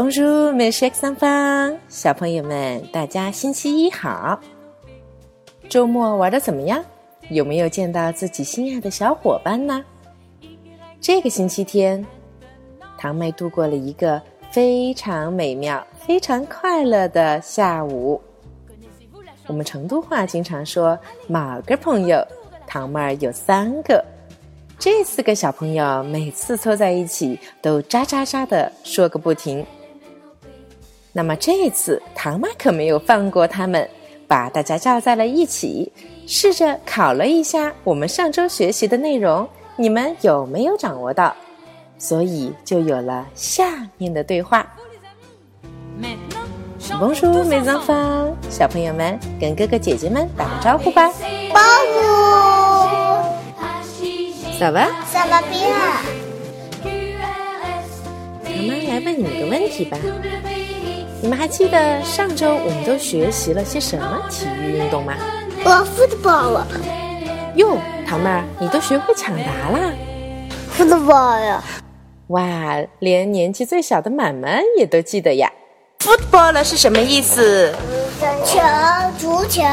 Bonjour, mes chers enfants，小朋友们，大家星期一好。周末玩的怎么样？有没有见到自己心爱的小伙伴呢？这个星期天，堂妹度过了一个非常美妙、非常快乐的下午。我们成都话经常说某个朋友，堂妹儿有三个。这四个小朋友每次凑在一起都喳喳喳的说个不停。那么这次唐妈可没有放过他们，把大家叫在了一起，试着考了一下我们上周学习的内容，你们有没有掌握到？所以就有了下面的对话。蒙叔美脏坊，小朋友们跟哥哥姐姐们打个招呼吧。包姆，走吧，萨瓦比亚，唐妈来问你们个问题吧。你们还记得上周我们都学习了些什么体育运动吗？我 football 了哟，糖妹儿，你都学会抢答啦！，football 呀哇，连年纪最小的满满也都记得呀。Football 是什么意思？球，足球，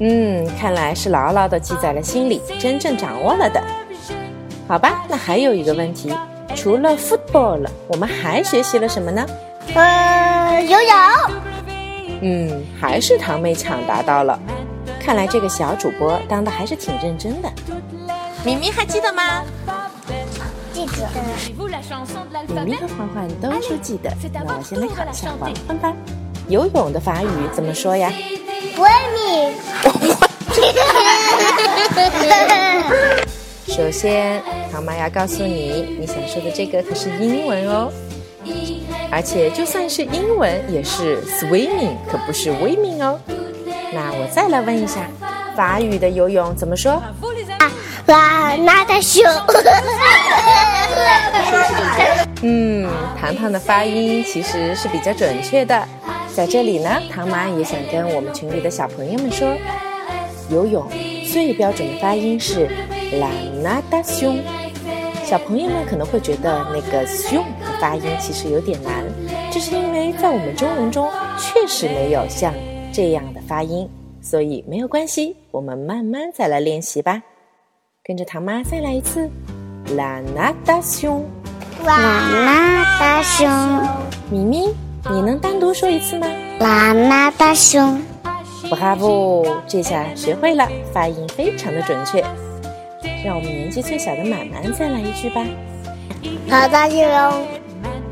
嗯，看来是牢牢的记在了心里，真正掌握了的。好吧，那还有一个问题，除了 football，我们还学习了什么呢？呃，游泳，嗯，还是堂妹抢答到了。看来这个小主播当的还是挺认真的。咪咪还记得吗？记得，咪咪和欢欢都说记得。那我先来考一下欢欢吧。游泳的法语怎么说呀？维米，首先，唐妈要告诉你，你想说的这个可是英文哦。而且就算是英文，也是 swimming，可不是 swimming 哦。那我再来问一下，法语的游泳怎么说？啦，那的熊，嗯，糖糖的发音其实是比较准确的。在这里呢，糖妈也想跟我们群里的小朋友们说，游泳最标准的发音是 la natation。小朋友们可能会觉得那个 tion 的发音其实有点难，这是因为在我们中文中确实没有像这样的发音，所以没有关系，我们慢慢再来练习吧。跟着唐妈再来一次，la natation。啦那大熊，咪咪，你能单独说一次吗啦那大熊，？Bravo，这下学会了，发音非常的准确。让我们年纪最小的满满再来一句吧。好大熊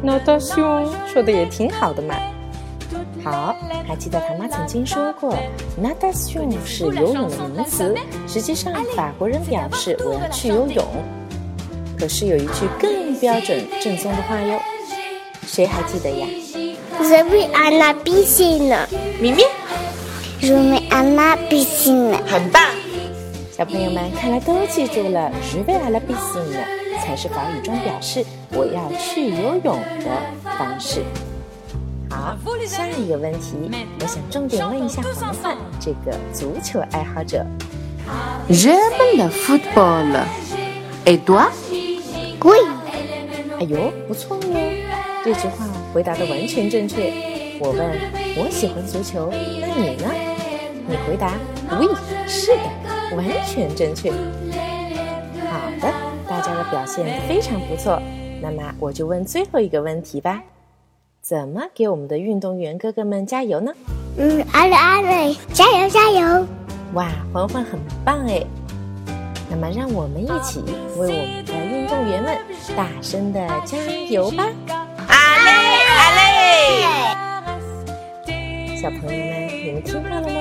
，natation 说的也挺好的嘛。好，还记得唐妈曾经说过，natation 是游泳的名词，实际上法国人表示我要去游泳。可是有一句更标准正宗的话哟，谁还记得呀？Je vais à la piscine，咪咪，Je vais à la piscine，很棒。小朋友们看来都记住了 je vais à la piscine 才是法语中表示我要去游泳的方式。好，下一个问题，我想重点问一下黄范这个足球爱好者。J'aime le football. Et toi 贵，哎呦，不错哟！这句话回答的完全正确。我问，我喜欢足球，那你呢？你回答，oui，是的，完全正确。好的，大家的表现非常不错。那么我就问最后一个问题吧：怎么给我们的运动员哥哥们加油呢？嗯，阿瑞阿瑞，加油加油！哇，环环很棒哎！那么让我们一起为我们的运动员们大声的加油吧！阿累阿累！小朋友们，你们听到了吗？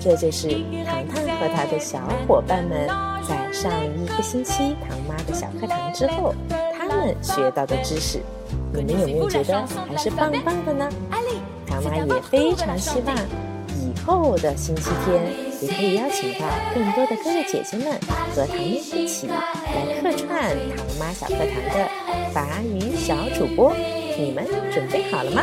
这就是糖糖和他的小伙伴们在上一个星期唐妈的小课堂之后，他们学到的知识。你们有没有觉得还是棒棒的呢？唐妈也非常希望以后的星期天也可以邀请到更多的哥哥姐姐们和糖妹一起来客串唐妈小课堂的法语小主播。你们准备好了吗？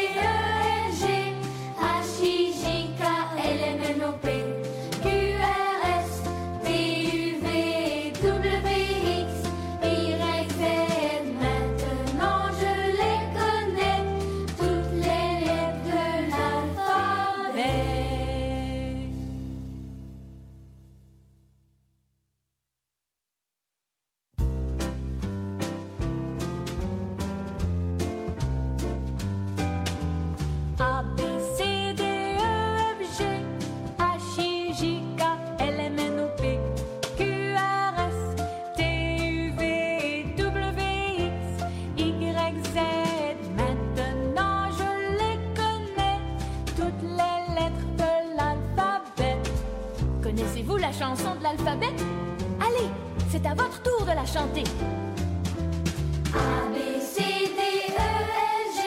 chanter. A, B, C, D, E, L G,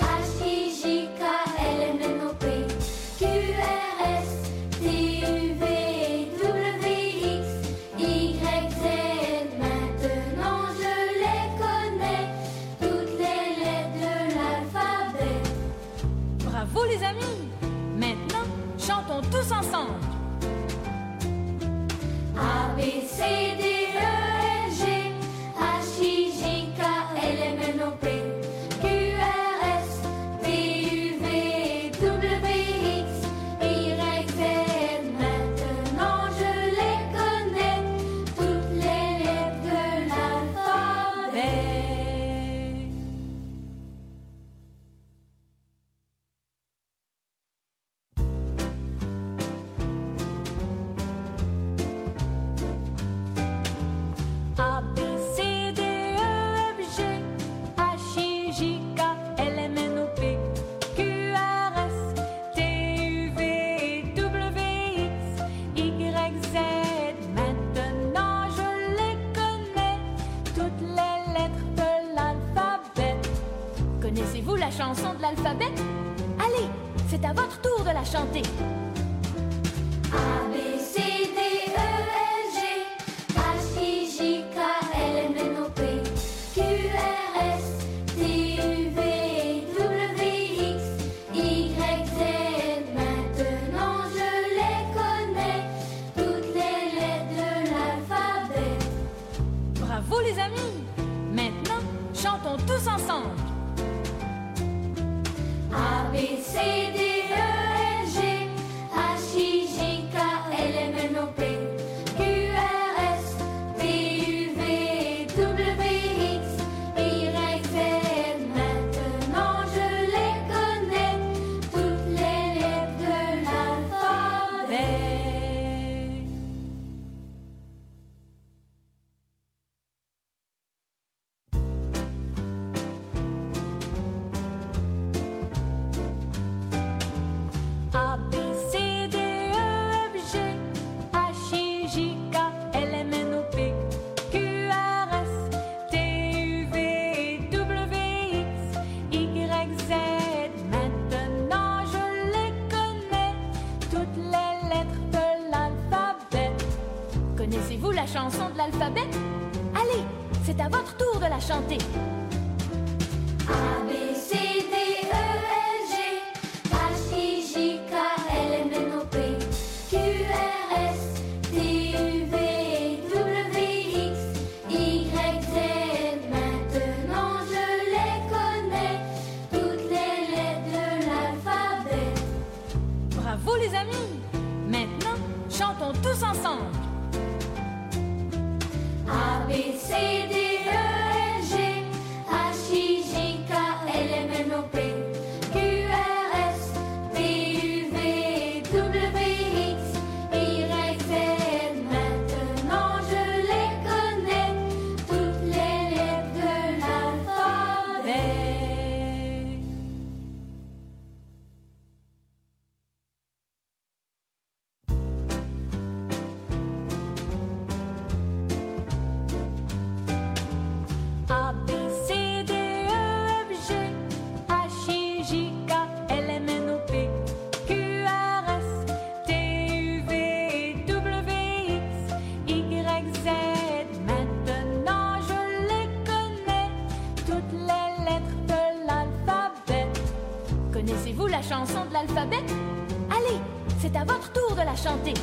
H, I, J, K, L, M, N, O, P, Q, R, S, T, U, V, W, X, Y, Z. Maintenant je les connais, toutes les lettres de l'alphabet. Bravo les amis! Maintenant, chantons tous ensemble. c'est à votre tour de la chanter. A, B, C, D, E, F, G, H, I, J, K, L, M, N, O, P, Q, R, S, T, U, V, W, X, Y, Z. Maintenant je les connais, toutes les lettres de l'alphabet. Bravo les amis! Maintenant, chantons tous ensemble. Vous la chanson de l'alphabet? Allez, c'est à votre tour de la chanter. Chanson de l'alphabet Allez, c'est à votre tour de la chanter.